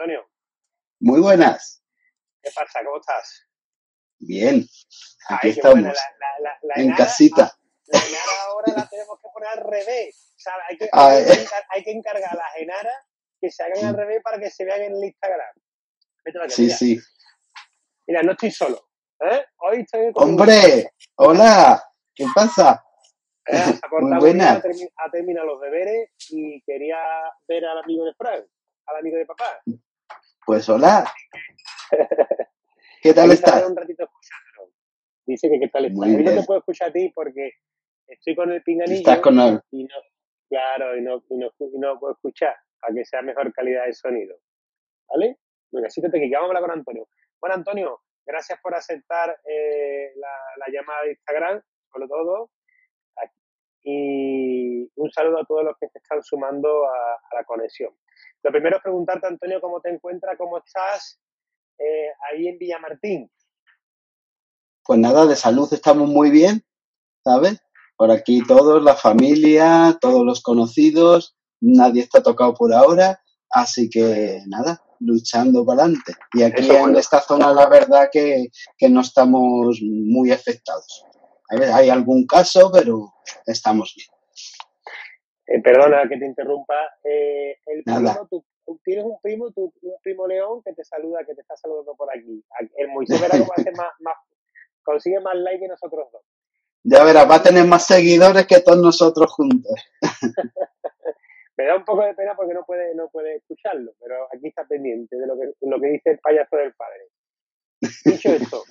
Antonio. Muy buenas. ¿Qué pasa? ¿Cómo estás? Bien. Aquí Ay, estamos. la- la- la- la en casita. La enara ahora la tenemos que poner al revés. O sea, hay que, Ay. hay que encar- hay que encargar a las enaras que se hagan al revés para que se vean en el Instagram. Sí, mira. sí. Mira, no estoy solo. ¿eh? Hoy estoy con Hombre, hola. ¿Qué pasa? Eh, se ha Muy buena. ha terminado los deberes y quería ver al amigo de Frank, al amigo de papá. Pues hola. ¿Qué tal estás? un ratito escuchándolo. Dice que qué tal está. Muy Hoy no te puedo escuchar a ti porque estoy con el pinganillo Estás con el... y no, claro, y no, y no, y no puedo escuchar para que sea mejor calidad de sonido. ¿Vale? Venga, siéntate que vamos a hablar con Antonio. Bueno, Antonio, gracias por aceptar eh, la, la llamada de Instagram, sobre todo. Y un saludo a todos los que se están sumando a, a la conexión. Lo primero es preguntarte, Antonio, cómo te encuentras, cómo estás eh, ahí en Villamartín. Pues nada, de salud estamos muy bien, ¿sabes? Por aquí todos, la familia, todos los conocidos, nadie está tocado por ahora, así que nada, luchando para adelante. Y aquí Eso en bueno. esta zona la verdad que, que no estamos muy afectados. A ver, hay algún caso, pero estamos bien. Eh, perdona que te interrumpa. Eh, el tú, tú tienes un primo, tú- un primo León que te saluda, que te está saludando por aquí. El Moisés verá cómo hace más, más, consigue más like que nosotros dos. Ya verás, va a tener más seguidores que todos nosotros juntos. Me da un poco de pena porque no puede, no puede escucharlo, pero aquí está pendiente de lo que, lo que dice el payaso del padre. Dicho esto,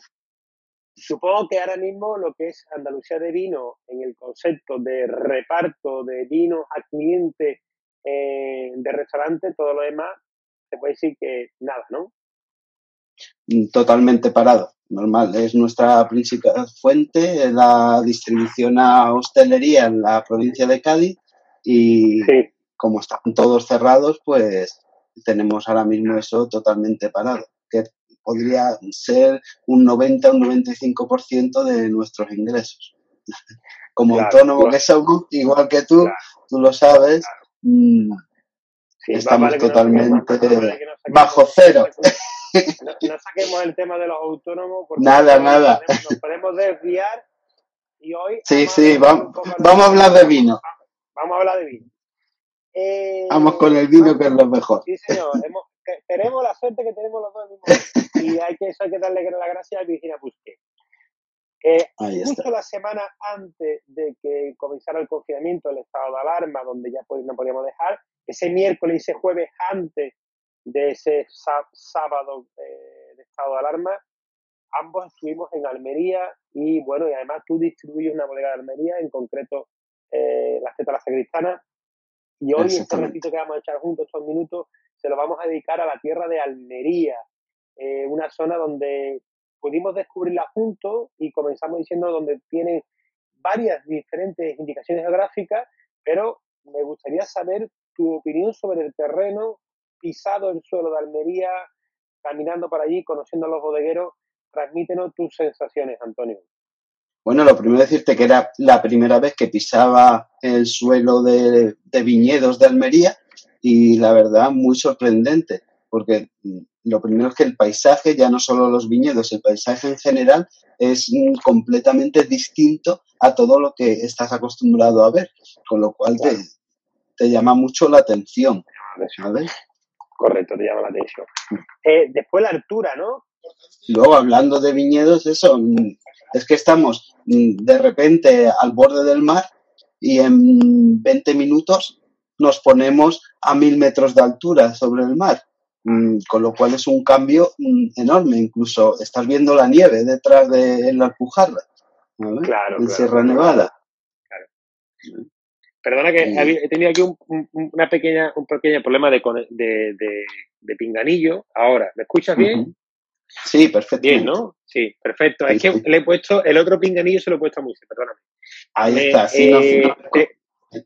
supongo que ahora mismo lo que es Andalucía de vino en el concepto de reparto de vino a cliente eh, de restaurante, todo lo demás, se puede decir que nada, ¿no? totalmente parado. Normal, es nuestra principal fuente, la distribución a hostelería en la provincia de Cádiz y Sí. como están todos cerrados, pues tenemos ahora mismo eso totalmente parado, que podría ser un 90 un 95% de nuestros ingresos. Como Claro, autónomo claro. que somos, igual que tú, Claro. tú lo sabes, mm, Sí, Estamos vale no totalmente más vale no bajo cero. No, no saquemos el tema de los autónomos porque Nada, nada. podemos- Nos podemos desviar y hoy Sí, vamos sí, vamos, vamos a hablar de vino. Vamos a hablar de vino. Eh, Vamos con el vino, que es lo mejor. Sí, señor. Hemos- que- tenemos la suerte que tenemos los dos mismo. Y hay que, eso hay que darle las gracias a Virginia Busquet. Eh, Ahí justo la semana antes de que comenzara el confinamiento, el estado de alarma, donde ya no podíamos dejar, ese miércoles y ese jueves antes de ese sá- sábado eh, de estado de alarma, ambos estuvimos en Almería y bueno, y además tú distribuyes una bodega de Almería, en concreto eh, la Zeta La Sagristana, y hoy este ratito que vamos a echar juntos, estos minutos, se lo vamos a dedicar a la tierra de Almería, eh, una zona donde pudimos descubrirla juntos y comenzamos diciendo donde tienen varias diferentes indicaciones geográficas, pero me gustaría saber tu opinión sobre el terreno, pisado el suelo de Almería, caminando por allí, conociendo a los bodegueros. Transmítenos tus sensaciones, Antonio. Bueno, lo primero decirte que era la primera vez que pisaba el suelo de, de viñedos de Almería y la verdad muy sorprendente, porque mm, lo primero es que el paisaje, ya no solo los viñedos, el paisaje en general es mm, completamente distinto a todo lo que estás acostumbrado a ver, con lo cual te, llama mucho la atención, ¿sabes? Correcto, te llama la atención. Eh, después la altura, ¿no? Luego, hablando de viñedos, eso, mm, es que estamos mm, de repente al borde del mar y en 20 minutos nos ponemos a mil metros de altura sobre el mar, Mm, con lo cual es un cambio mm, enorme. Incluso estás viendo la nieve detrás de la Alpujarra. Claro, en claro. Sierra Nevada. Perdona que he tenido aquí un, un- una pequeña, un pequeño problema de, cone- de, de de pinganillo. Ahora, ¿me escuchas bien? Sí, perfecto. Bien, ¿no? Sí, perfecto. es que le he puesto, el otro pinganillo se lo he puesto a Muse, perdóname. Ahí está, sí, eh,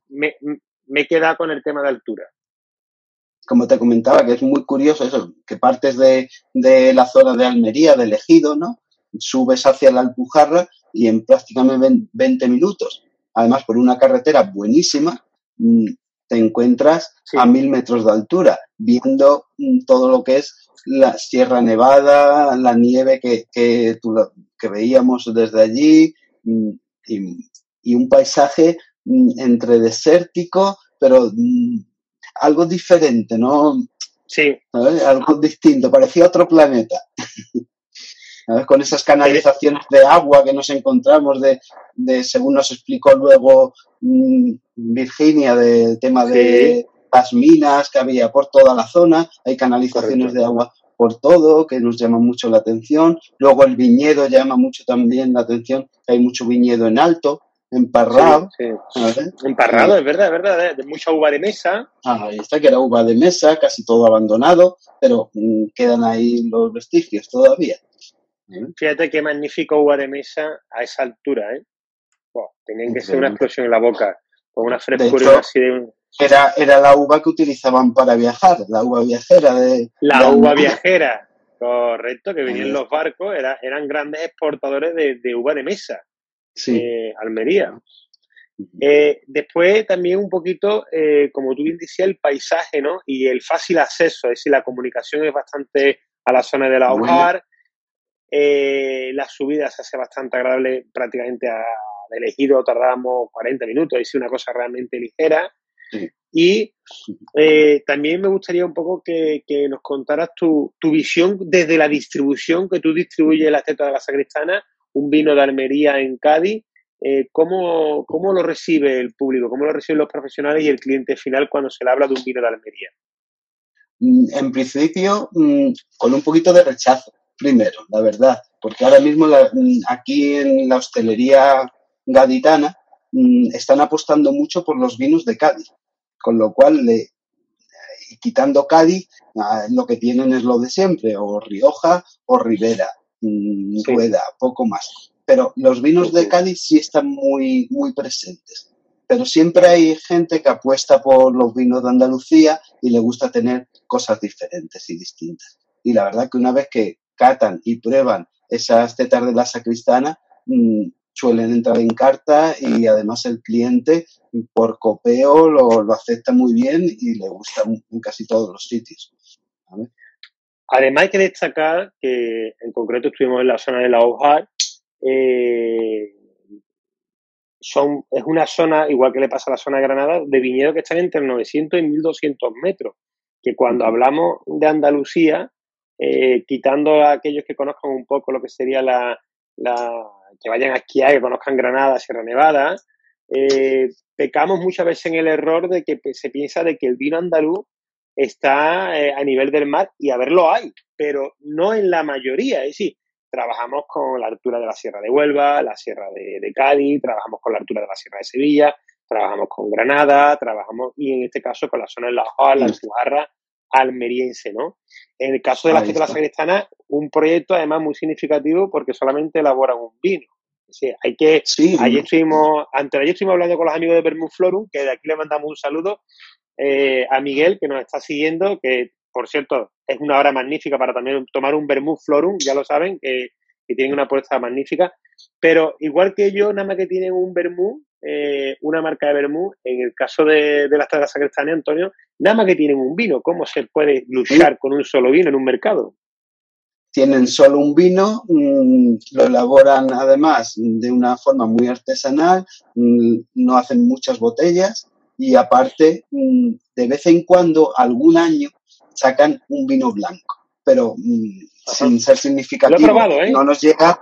me, me he quedado con el tema de altura. Como te comentaba, que es muy curioso eso, que partes de, de la zona de Almería, del Ejido, ¿no? Subes hacia la Alpujarra y en prácticamente 20 minutos, además por una carretera buenísima, mm, te encuentras a mil metros de altura, viendo mm, todo lo que es la Sierra Nevada, la nieve que, que, que veíamos desde allí mm, y, y, un paisaje entre desértico, pero algo diferente, ¿no? Sí. Algo distinto, parecía otro planeta. Con esas canalizaciones de agua que nos encontramos, de, de según nos explicó luego Virginia, del tema de las minas que había por toda la zona, hay canalizaciones de agua por todo, que nos llama mucho la atención. Luego el viñedo llama mucho también la atención, hay mucho viñedo en alto, emparrado. Sí, Emparrado, es verdad, es verdad, de mucha uva de mesa. Ah, ahí está, que era uva de mesa, casi todo abandonado, pero mm, quedan ahí los vestigios todavía. Fíjate qué magnífico uva de mesa a esa altura, ¿eh? tenían que ser una explosión en la boca, con una frescura así de era, era la uva que utilizaban para viajar, la uva viajera de... La uva viajera, correcto, que venían los barcos, era, eran grandes exportadores de, uva de mesa. Sí. Eh, Almería. Eh, después también un poquito, eh, como tú bien decías, el paisaje, ¿no? Y el fácil acceso, es decir, la comunicación es bastante a la zona de la hogar, la subida se hace bastante agradable prácticamente a elegido tardamos 40 minutos, es una cosa realmente ligera. Y eh, también me gustaría un poco que, nos contaras tu, visión desde la distribución que tú distribuyes la teta de la sacristana, un vino de Almería en Cádiz. Eh, ¿cómo, ¿Cómo lo recibe el público? ¿Cómo lo reciben los profesionales y el cliente final cuando se le habla de un vino de Almería? Mm, en principio, mm, con un poquito de rechazo, primero, la verdad, porque ahora mismo mm, aquí en la hostelería gaditana están apostando mucho por los vinos de Cádiz con lo cual, le, quitando Cádiz, ah, lo que tienen es lo de siempre, o Rioja o Ribera, mm, Rueda, poco más. Pero los vinos de Cádiz sí están muy, muy presentes. Pero siempre hay gente que apuesta por los vinos de Andalucía y le gusta tener cosas diferentes y distintas. Y la verdad que una vez que catan y prueban esas tetas de la sacristana, mm, suelen entrar en carta y además el cliente por copeo lo, acepta muy bien y le gusta en casi todos los sitios. Además hay que destacar que en concreto estuvimos en la zona de la Ojar. Eh, son, es una zona, igual que le pasa a la zona de Granada, de viñedos que están entre 900 y 1200 metros. Que cuando hablamos de Andalucía, eh, quitando a aquellos que conozcan un poco lo que sería la, que vayan a esquiar, que conozcan Granada, Sierra Nevada, eh, pecamos muchas veces en el error de que se piensa de que el vino andaluz está eh, a nivel del mar y a verlo hay, pero no en la mayoría. Es decir, trabajamos con la altura de la Sierra de Huelva, la Sierra de, Cádiz, trabajamos con la altura de la Sierra de Sevilla, trabajamos con Granada, trabajamos, y en este caso con la zona de la Hoja, la Alpujarra, almeriense, ¿no? En el caso de la de la Sagristana, un proyecto además muy significativo porque solamente elaboran un vino. Sí, hay que, sí. ayer estuvimos, antes ayer estuvimos hablando con los amigos de Vermouth Florum, que de aquí le mandamos un saludo eh, a Miguel, que nos está siguiendo, que por cierto es una hora magnífica para también tomar un Vermouth Florum, ya lo saben, que, que tienen una apuesta magnífica. Pero igual que yo, nada más que tienen un Vermouth, eh, una marca de vermú, en el caso de, de las Tadas Sacristania, Antonio, nada más que tienen un vino. ¿Cómo se puede luchar con un solo vino en un mercado? Tienen solo un vino, mm, lo elaboran además de una forma muy artesanal, mm, no hacen muchas botellas y aparte, mm, de vez en cuando, algún año, sacan un vino blanco, pero sin ser significativo. Lo he probado, ¿eh? No nos llega,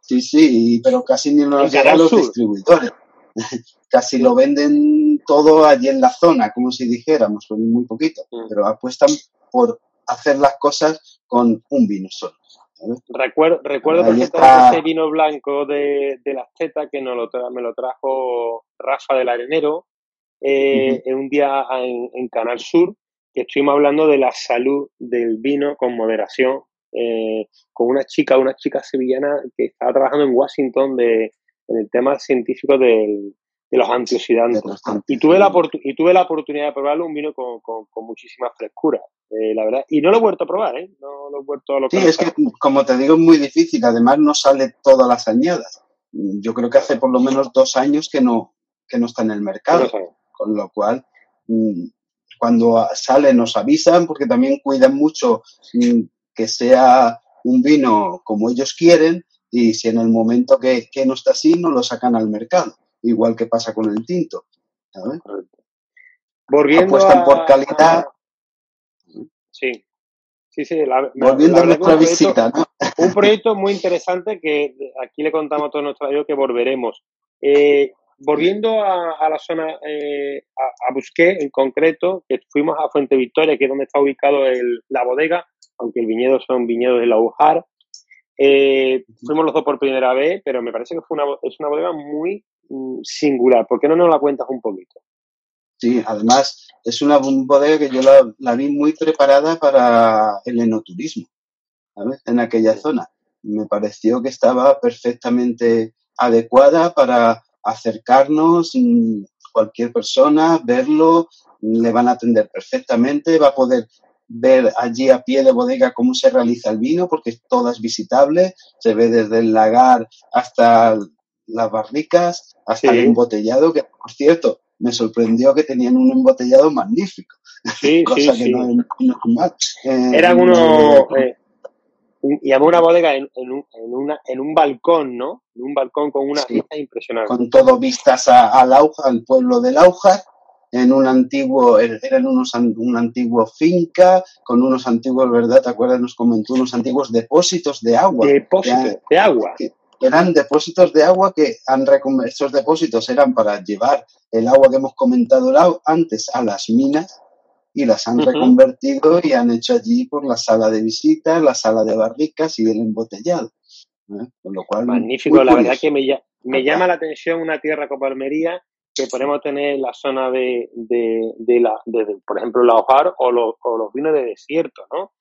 sí, sí, pero casi ni nos llega a los distribuidores. casi lo venden todo allí en la zona, como si dijéramos, con muy poquito, mm. pero apuestan por hacer las cosas con un vino solo. Recuerdo, recuerdo ese vino blanco de, de las tetas que nos lo me lo trajo Rafa del Arenero eh, en un día en, Canal Sur estuvimos hablando de la salud del vino con moderación, eh, con una chica, una chica sevillana que estaba trabajando en Washington de, en el tema científico del, de los antioxidantes. Y tuve, la y tuve la oportunidad de probarlo, un vino con, con, muchísima frescura, eh, la verdad. Y no lo he vuelto a probar, ¿eh? No lo he vuelto a lo Sí, es que, como te digo, es muy difícil. Además, no sale todas las añadas. Yo creo que hace por lo menos dos años que no, que no está en el mercado. Con lo cual, mm, cuando sale nos avisan, porque también cuidan mucho mm, que sea un vino como ellos quieren y si en el momento que, que no está así, no lo sacan al mercado igual que pasa con el tinto. ¿sabes? Volviendo Apuestan por calidad. Sí. Sí, sí. Volviendo a nuestra visita, ¿no? Un proyecto muy interesante que aquí le contamos a todos nuestros amigos que volveremos. Eh, volviendo a, la zona, eh, a, Busqué en concreto, que fuimos a Fuente Victoria, que es donde está ubicado la bodega, aunque el viñedo son viñedos de la Ujar. Eh, fuimos los dos por primera vez, pero me parece que fue una, es una bodega muy Mm, singular. ¿Por qué no nos la cuentas un poquito? Sí, además es una bodega que yo la, vi muy preparada para el enoturismo, ¿sabes? En aquella zona. Me pareció que estaba perfectamente adecuada para acercarnos, cualquier persona, verlo, le van a atender perfectamente, va a poder ver allí a pie de bodega cómo se realiza el vino, porque todo es visitable, se ve desde el lagar hasta las barricas hasta el embotellado, que por cierto, me sorprendió que tenían un embotellado magnífico. Sí, cosa que no es normal. Eh, Eran unos. Eh, y había una bodega en, en, un, en, una, en un balcón, ¿no? En un balcón con una vista impresionante. Con todo vistas al Auja, al pueblo del Auja, en un antiguo, er, eran unos, un antiguo finca, con unos antiguos, ¿verdad? ¿Te acuerdas? Nos comentó unos antiguos depósitos de agua. Depósitos de, agua eran depósitos de agua que han estos depósitos eran para llevar el agua que hemos comentado antes a las minas y las han reconvertido y han hecho allí por la sala de visitas, la sala de barricas y el embotellado. ¿eh? Con lo cual, Magnífico, la verdad que me, me llama la atención una tierra como Almería que podemos tener la zona de, de, la, de, por ejemplo, la hojar o los, o los vinos de desierto, ¿no?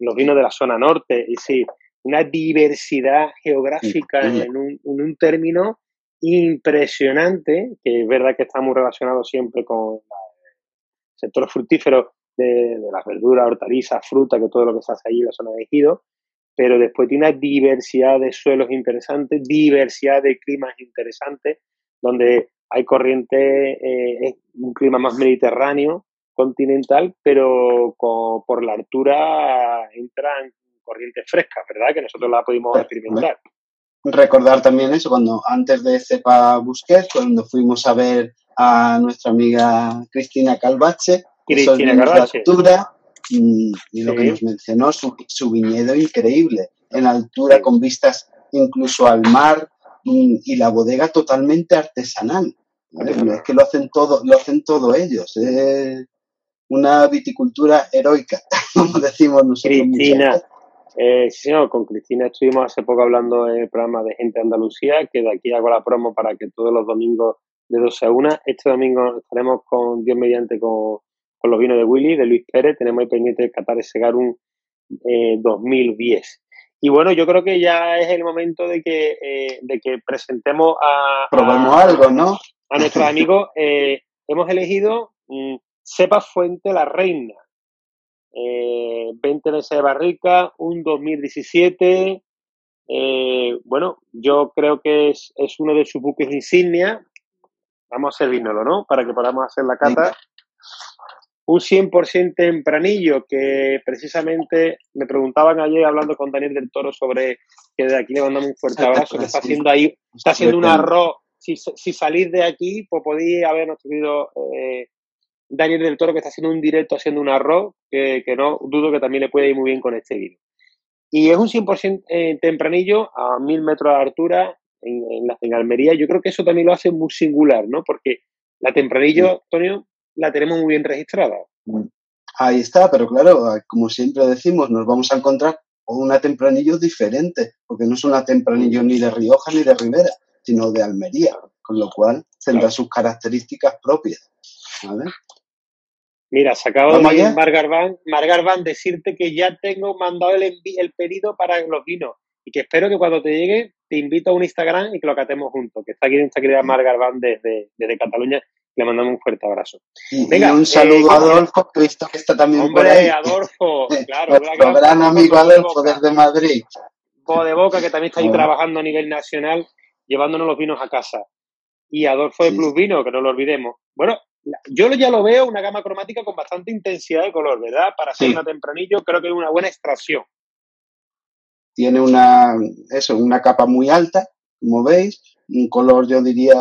Los vinos de la zona norte. Y sí, una diversidad geográfica en un, en un término impresionante, que es verdad que está muy relacionado siempre con el sector fructífero de, las verduras, hortalizas, fruta, que todo lo que se hace allí en la zona de ejido, pero después tiene una diversidad de suelos interesantes, diversidad de climas interesantes, donde hay corriente, eh, es un clima más mediterráneo, continental, pero por la altura entran corrientes frescas, ¿verdad? Que nosotros la pudimos experimentar. Recordar también eso, cuando antes de Cepa Busquets, cuando fuimos a ver a nuestra amiga Cristina Calvache, Cristina Calvache. altura, y, lo que nos mencionó, su, viñedo increíble, en altura con vistas incluso al mar y, la bodega totalmente artesanal. Es que lo hacen todo, lo hacen todo ellos. Es una viticultura heroica, como decimos nosotros. Cristina, eh, sí, señor, con Cristina estuvimos hace poco hablando en el programa de Gente Andalucía, que de aquí hago la promo para que todos los domingos de 12 a 1. Este domingo estaremos con Dios mediante con, los vinos de Willy, de Luis Pérez. Tenemos ahí pendiente de Qatar de Segar un 2010. Y bueno, yo creo que ya es el momento de que, eh, de que presentemos a... Probemos algo, ¿no? A nuestros amigos. Eh, hemos elegido mm, Cepa Fuente la Reina eh, 20 meses de barrica, un 2017. Eh, bueno, yo creo que es, es, uno de sus buques insignia. Vamos a servirnoslo, ¿no? Para que podamos hacer la cata. Un 100% tempranillo que precisamente me preguntaban ayer hablando con Daniel del Toro sobre que de aquí le mandamos un fuerte abrazo, que está haciendo ahí, está haciendo un arroz. Si, si salís de aquí, pues podéis habernos tenido eh, Daniel del Toro que está haciendo un directo haciendo un arroz, que, no dudo que también le puede ir muy bien con este vídeo. Y es un 100% eh, tempranillo a mil metros de altura en, en, Almería. Yo creo que eso también lo hace muy singular, ¿no? Porque la tempranillo, Antonio, la tenemos muy bien registrada. Ahí está, pero claro, como siempre decimos, nos vamos a encontrar con una tempranillo diferente, porque no es una tempranillo ni de Rioja ni de Rivera, sino de Almería, con lo cual tendrá sus características propias. ¿vale? Mira, se acaba de ir Margarvan, Margarvan decirte que ya tengo mandado el, el pedido para los vinos y que espero que cuando te llegue te invito a un Instagram y que lo catemos juntos, que está aquí nuestra querida Margarvan desde, desde Cataluña. Le mandamos un fuerte abrazo. Venga, un saludo a eh, Adolfo, que está también hombre, por ahí. Adolfo, claro. Nuestro gran amigo Adolfo desde Madrid. de Boca, que también está ahí trabajando a nivel nacional, llevándonos los vinos a casa. Y Adolfo de Plus Vino, que no lo olvidemos. Bueno, yo ya lo veo una gama cromática con bastante intensidad de color, ¿verdad? Para ser una tempranillo creo que es una buena extracción. Tiene una, eso, una capa muy alta, como veis, un color yo diría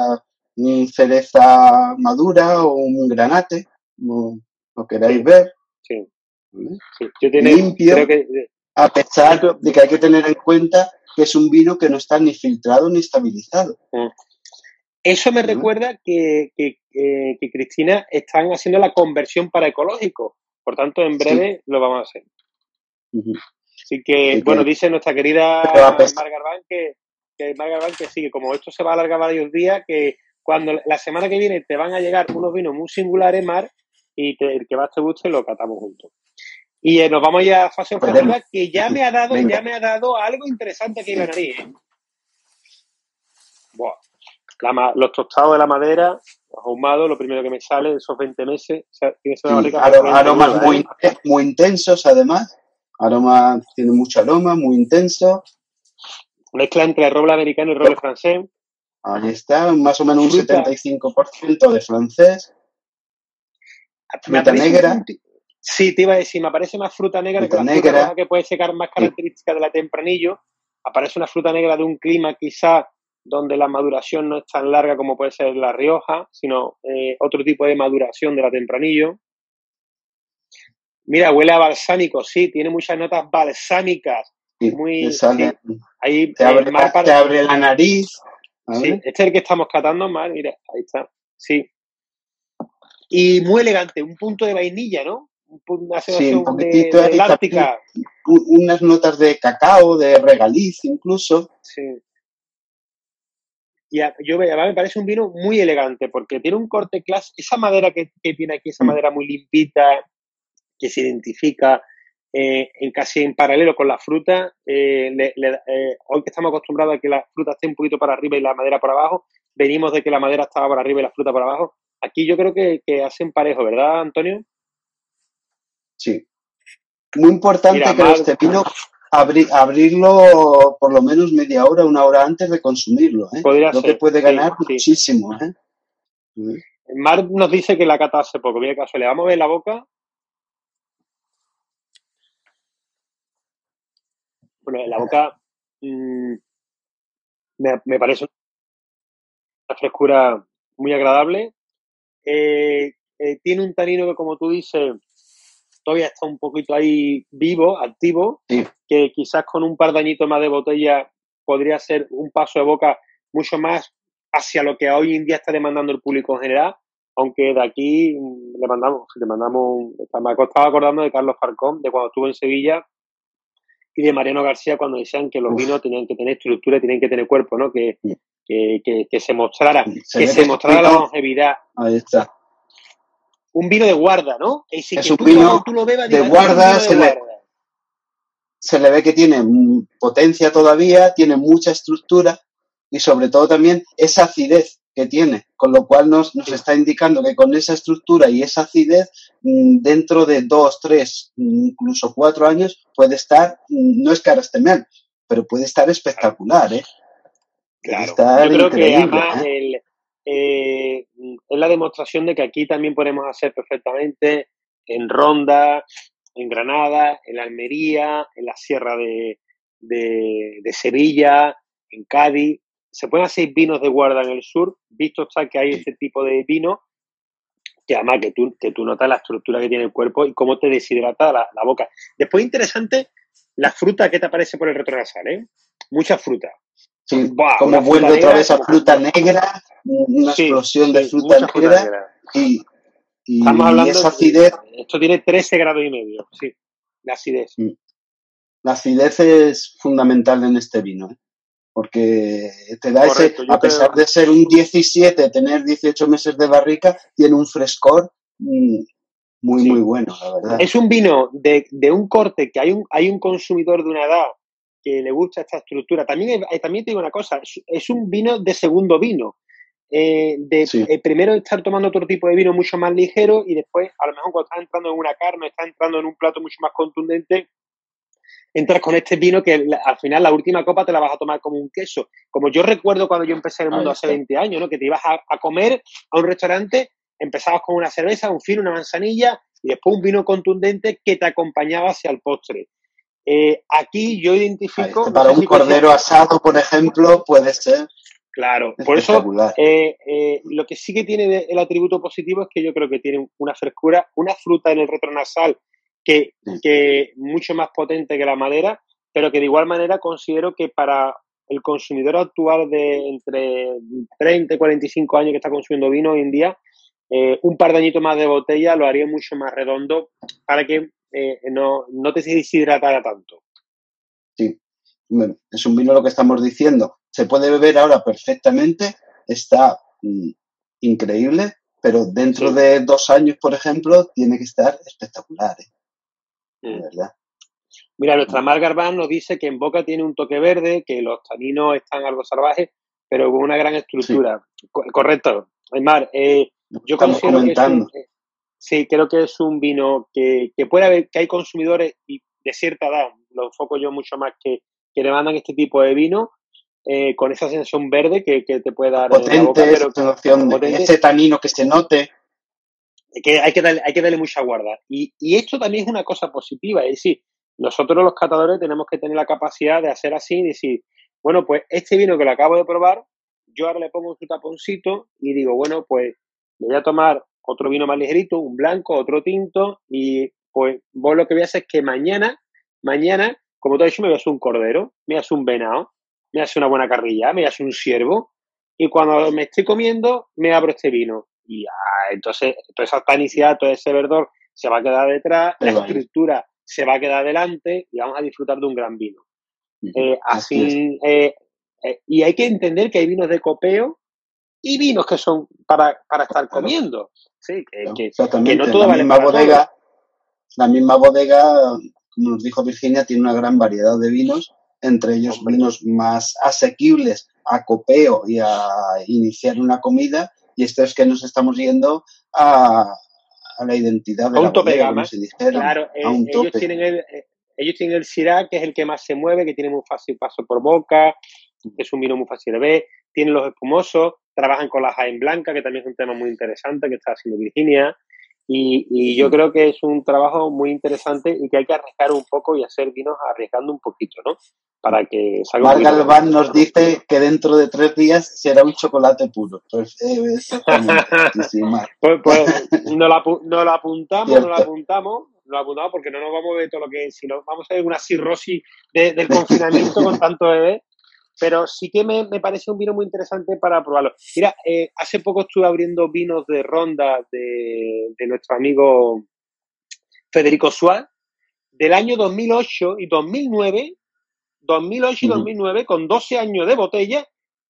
un cereza madura o un granate, como lo queráis ver. Sí. Limpio, a pesar de que hay que tener en cuenta que es un vino que no está ni filtrado ni estabilizado. Mm. Eso me recuerda que, Cristina están haciendo la conversión para ecológico. Por tanto, en breve lo vamos a hacer. Así que, bueno, dice nuestra querida Margarban que, que que sigue, como esto se va a alargar varios días, que cuando la semana que viene te van a llegar unos vinos muy singulares, Mar, y el que más te guste lo catamos juntos. Y eh, nos vamos ya a fase ofensiva, que ya me ha dado, ya me ha dado algo interesante aquí en la nariz. ¿eh? Los tostados de la madera, ahumados, lo primero que me sale, esos 20 meses. aromas muy, muy intensos, además. Aroma, tiene mucho aroma, muy intenso. Mezcla entre roble americano y roble francés. Ahí está, más o menos un 75% de francés. Fruta negra. Sí, te iba a decir, me aparece más fruta negra que la negra. que puede ser más característica de la tempranillo. Aparece una fruta negra de un clima quizá donde la maduración no es tan larga como puede ser la Rioja, sino eh, otro tipo de maduración de la tempranillo. Mira, huele a balsámico, sí, tiene muchas notas balsámicas. muy, ahí, te, abre, la nariz. Sí, este es el que estamos catando más, mira, ahí está, sí. Y muy elegante, un punto de vainilla, ¿no? Una sí, un poquitito de, Unas notas de cacao, de regaliz incluso. Sí. Y yo me parece un vino muy elegante porque tiene un corte clase, esa madera que, tiene aquí, esa mm. madera muy limpita, que se identifica eh, en casi en paralelo con la fruta. Eh, eh, hoy que estamos acostumbrados a que la fruta esté un poquito para arriba y la madera por abajo, venimos de que la madera estaba por arriba y la fruta por abajo. Aquí yo creo que, hacen parejo, ¿verdad, Antonio? Sí. Muy importante que este vino abrirlo por lo menos media hora, una hora antes de consumirlo. ¿eh? Podría lo que puede ganar muchísimo. ¿eh? Mark nos dice que la cata hace poco. Mira caso, le vamos a ver la boca. Bueno, la boca mm, me, parece una frescura muy agradable. Eh, eh, tiene un tanino que, como tú dices, todavía está un poquito ahí vivo, activo, que quizás con un par de añitos más de botella podría ser un paso de boca mucho más hacia lo que hoy en día está demandando el público en general, aunque de aquí mm, le mandamos, le mandamos, me estaba acordando de Carlos Farcón, de cuando estuvo en Sevilla, y de Mariano García cuando decían que los vinos tenían que tener estructura, tenían que tener cuerpo, ¿no? Que, que, se mostrara, que se mostrara la longevidad. Ahí está un vino de guarda, ¿no? Es, un vino de guarda, se, Le, se le ve que tiene potencia todavía, tiene mucha estructura y sobre todo también esa acidez que tiene, con lo cual nos, nos está indicando que con esa estructura y esa acidez, dentro de dos, tres, incluso cuatro años, puede estar, no es carastemel, pero puede estar espectacular, ¿eh? Claro, yo creo que además ¿eh? el, eh, es la demostración de que aquí también podemos hacer perfectamente en Ronda, en Granada, en Almería, en la Sierra de, Sevilla, en Cádiz. Se pueden hacer vinos de guarda en el sur, visto está que hay este tipo de vino, que además que tú, que tú notas la estructura que tiene el cuerpo y cómo te deshidrata la, boca. Después, interesante, la fruta que te aparece por el retronasal, ¿eh? Mucha fruta. Sí, como vuelve otra vez a fruta negra, una explosión de fruta negra, y, esa acidez. Esto tiene 13 grados y medio, sí, la acidez. Mm. La acidez es fundamental en este vino, ¿eh? porque te da ese, a pesar de ser un 17, tener 18 meses de barrica, tiene un frescor mm, muy, muy bueno, la verdad. Es un vino de, de, un corte que hay un, hay un consumidor de una edad que le gusta esta estructura. También, también te digo una cosa, es, un vino de segundo vino. Eh, de eh, primero estar tomando otro tipo de vino mucho más ligero y después, a lo mejor cuando estás entrando en una carne, estás entrando en un plato mucho más contundente, entras con este vino que al final la última copa te la vas a tomar como un queso. Como yo recuerdo cuando yo empecé en el mundo hace 20 años, ¿no? Que te ibas a, a, comer a un restaurante, empezabas con una cerveza, un fino, una manzanilla y después un vino contundente que te acompañaba hacia el postre. Eh, aquí yo identifico... para un cordero asado, por ejemplo, puede ser... Claro, por eso eh, eh, lo que sí que tiene el atributo positivo es que yo creo que tiene una frescura, una fruta en el retronasal que, que mucho más potente que la madera, pero que de igual manera considero que para el consumidor actual de entre 30 y 45 años que está consumiendo vino hoy en día, un par de añitos más de botella lo haría mucho más redondo para que eh, no, no te deshidratara tanto. Sí, es un vino lo que estamos diciendo. Se puede beber ahora perfectamente, está mm, increíble, pero dentro de dos años, por ejemplo, tiene que estar espectacular. ¿eh? Mm. verdad. Mira, nuestra Margarban nos dice que en boca tiene un toque verde, que los taninos están algo salvajes, pero con una gran estructura. correcto. Mar, eh, yo considero que Sí, creo que es un vino que, que puede haber, que hay consumidores y de cierta edad, lo enfoco yo mucho más que, que demandan este tipo de vino eh, con esa sensación verde que, que te puede dar potente, pero ese tanino que se note. Que hay que darle, hay que darle mucha guarda. Y, y esto también es una cosa positiva, es decir, nosotros los catadores tenemos que tener la capacidad de hacer así y decir, bueno, pues este vino que lo acabo de probar, yo ahora le pongo su taponcito y digo, bueno, pues me voy a tomar otro vino más ligerito, un blanco, otro tinto, y pues vos lo que voy a hacer es que mañana, mañana, como te he dicho, me voy a hacer un cordero, me voy a hacer un venado, me voy a hacer una buena carrilla, me voy a hacer un ciervo, y cuando me estoy comiendo, me abro este vino. Y ah, entonces, toda esa tanicidad, todo ese verdor se va a quedar detrás, la estructura se va a quedar delante y vamos a disfrutar de un gran vino. Eh, así, eh, eh, y hay que entender que hay vinos de copeo y vinos que son para, para estar comiendo. Sí, que, no todo la misma bodega, la misma bodega, como nos dijo Virginia, tiene una gran variedad de vinos, entre ellos vinos más asequibles a copeo y a iniciar una comida, y esto es que nos estamos yendo a, a la identidad de a un la tope bodega, claro, eh, ellos, Tienen el, eh, ellos tienen el Syrah, que es el que más se mueve, que tiene muy fácil paso por boca, es un vino muy fácil de ver, tienen los espumosos, trabajan con la Jaén Blanca, que también es un tema muy interesante que está haciendo Virginia. Y, y, yo creo que es un trabajo muy interesante y que hay que arriesgar un poco y hacer vinos arriesgando un poquito, ¿no? Para que salga Mar Galván nos dice que dentro de tres días será un chocolate puro. Pues, eh, pues, pues no, lo, apuntamos, no lo apuntamos, lo apuntamos porque no nos vamos a ver todo lo que es, sino vamos a ver una cirrosis del confinamiento con tanto bebé pero sí que me, parece un vino muy interesante para probarlo. Mira, eh, hace poco estuve abriendo vinos de ronda de, nuestro amigo Federico Suárez, del año 2008 y 2009, 2008 y 2009, con 12 años de botella,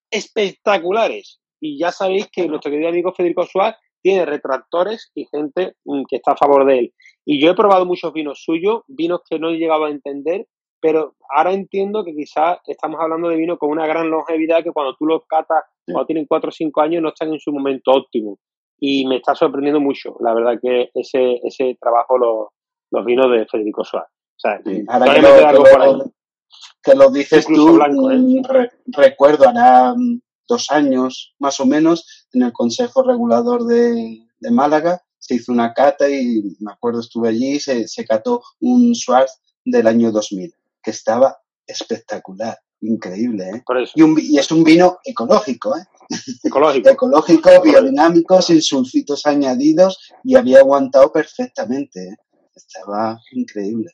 espectaculares. Y ya sabéis que nuestro querido amigo Federico Suárez tiene retractores y gente mm, que está a favor de él. Y yo he probado muchos vinos suyos, vinos que no he llegado a entender, pero ahora entiendo que quizás estamos hablando de vino con una gran longevidad que cuando tú los catas, cuando tienen 4 o 5 años, no están en su momento óptimo. Y me está sorprendiendo mucho, la verdad, que ese, ese trabajo, los, los vinos de Federico Suárez. O sea, ahora que lo, que, lo, dices tú, ¿eh? mm, recuerdo, hará dos años más o menos, en el Consejo Regulador de, de Málaga, se hizo una cata y me acuerdo, estuve allí, se, se cató un Suárez del año 2000 que estaba espectacular, increíble, ¿eh? Y, es un vino ecológico, ¿eh? Ecológico. ecológico, biodinámico, sin sulfitos añadidos y había aguantado perfectamente, ¿eh? Estaba increíble.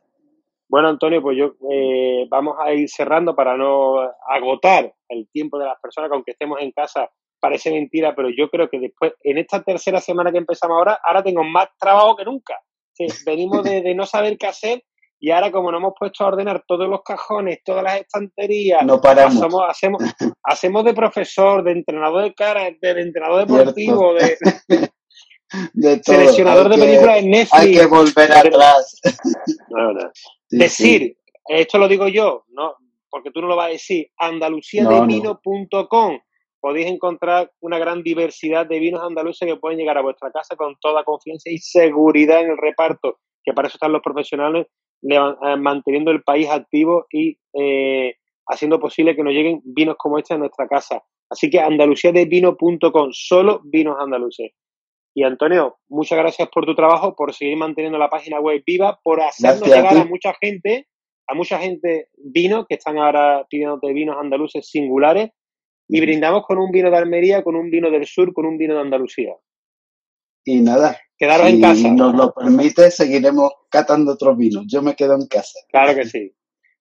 Bueno, Antonio, pues yo eh, vamos a ir cerrando para no agotar el tiempo de las personas, que aunque estemos en casa parece mentira, pero yo creo que después, en esta tercera semana que empezamos ahora, ahora tengo más trabajo que nunca. venimos de, no saber qué hacer y ahora, como nos hemos puesto a ordenar todos los cajones, todas las estanterías, no paramos. hacemos, hacemos de profesor, de entrenador de cara, de, entrenador deportivo, de, De todo. Seleccionador de películas en Netflix. Hay que volver atrás. No, no. Sí, Decir, esto lo digo yo, no, porque tú no lo vas a decir, andaluciadevino.com. Podéis encontrar una gran diversidad de vinos andaluces que pueden llegar a vuestra casa con toda confianza y seguridad en el reparto, que para eso están los profesionales manteniendo el país activo y eh, haciendo posible que nos lleguen vinos como este a nuestra casa. Así que andaluciadevino.com, solo vinos andaluces. Y Antonio, muchas gracias por tu trabajo, por seguir manteniendo la página web viva, por hacernos Gracias a llegar ti. a mucha gente, a mucha gente vinos que están ahora pidiéndote vinos andaluces singulares y brindamos con un vino de Almería, con un vino del sur, con un vino de Andalucía. Y nada, Quedaros si en casa. nos lo permite, seguiremos catando otros vinos. Yo me quedo en casa. Claro que sí.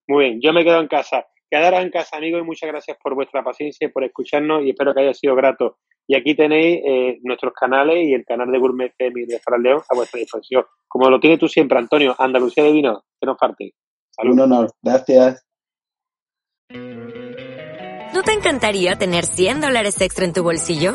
Muy bien, yo me quedo en casa. Quedaros en casa, amigos, y muchas gracias por vuestra paciencia y por escucharnos y espero que haya sido grato. Y aquí tenéis eh, nuestros canales y el canal de Gourmet FM y de Fran León a vuestra disposición. Como lo tienes tú siempre, Antonio, Andalucía de Vino, que nos parte. Salud. Un honor. Gracias. ¿No te encantaría tener 100 dólares extra en tu bolsillo?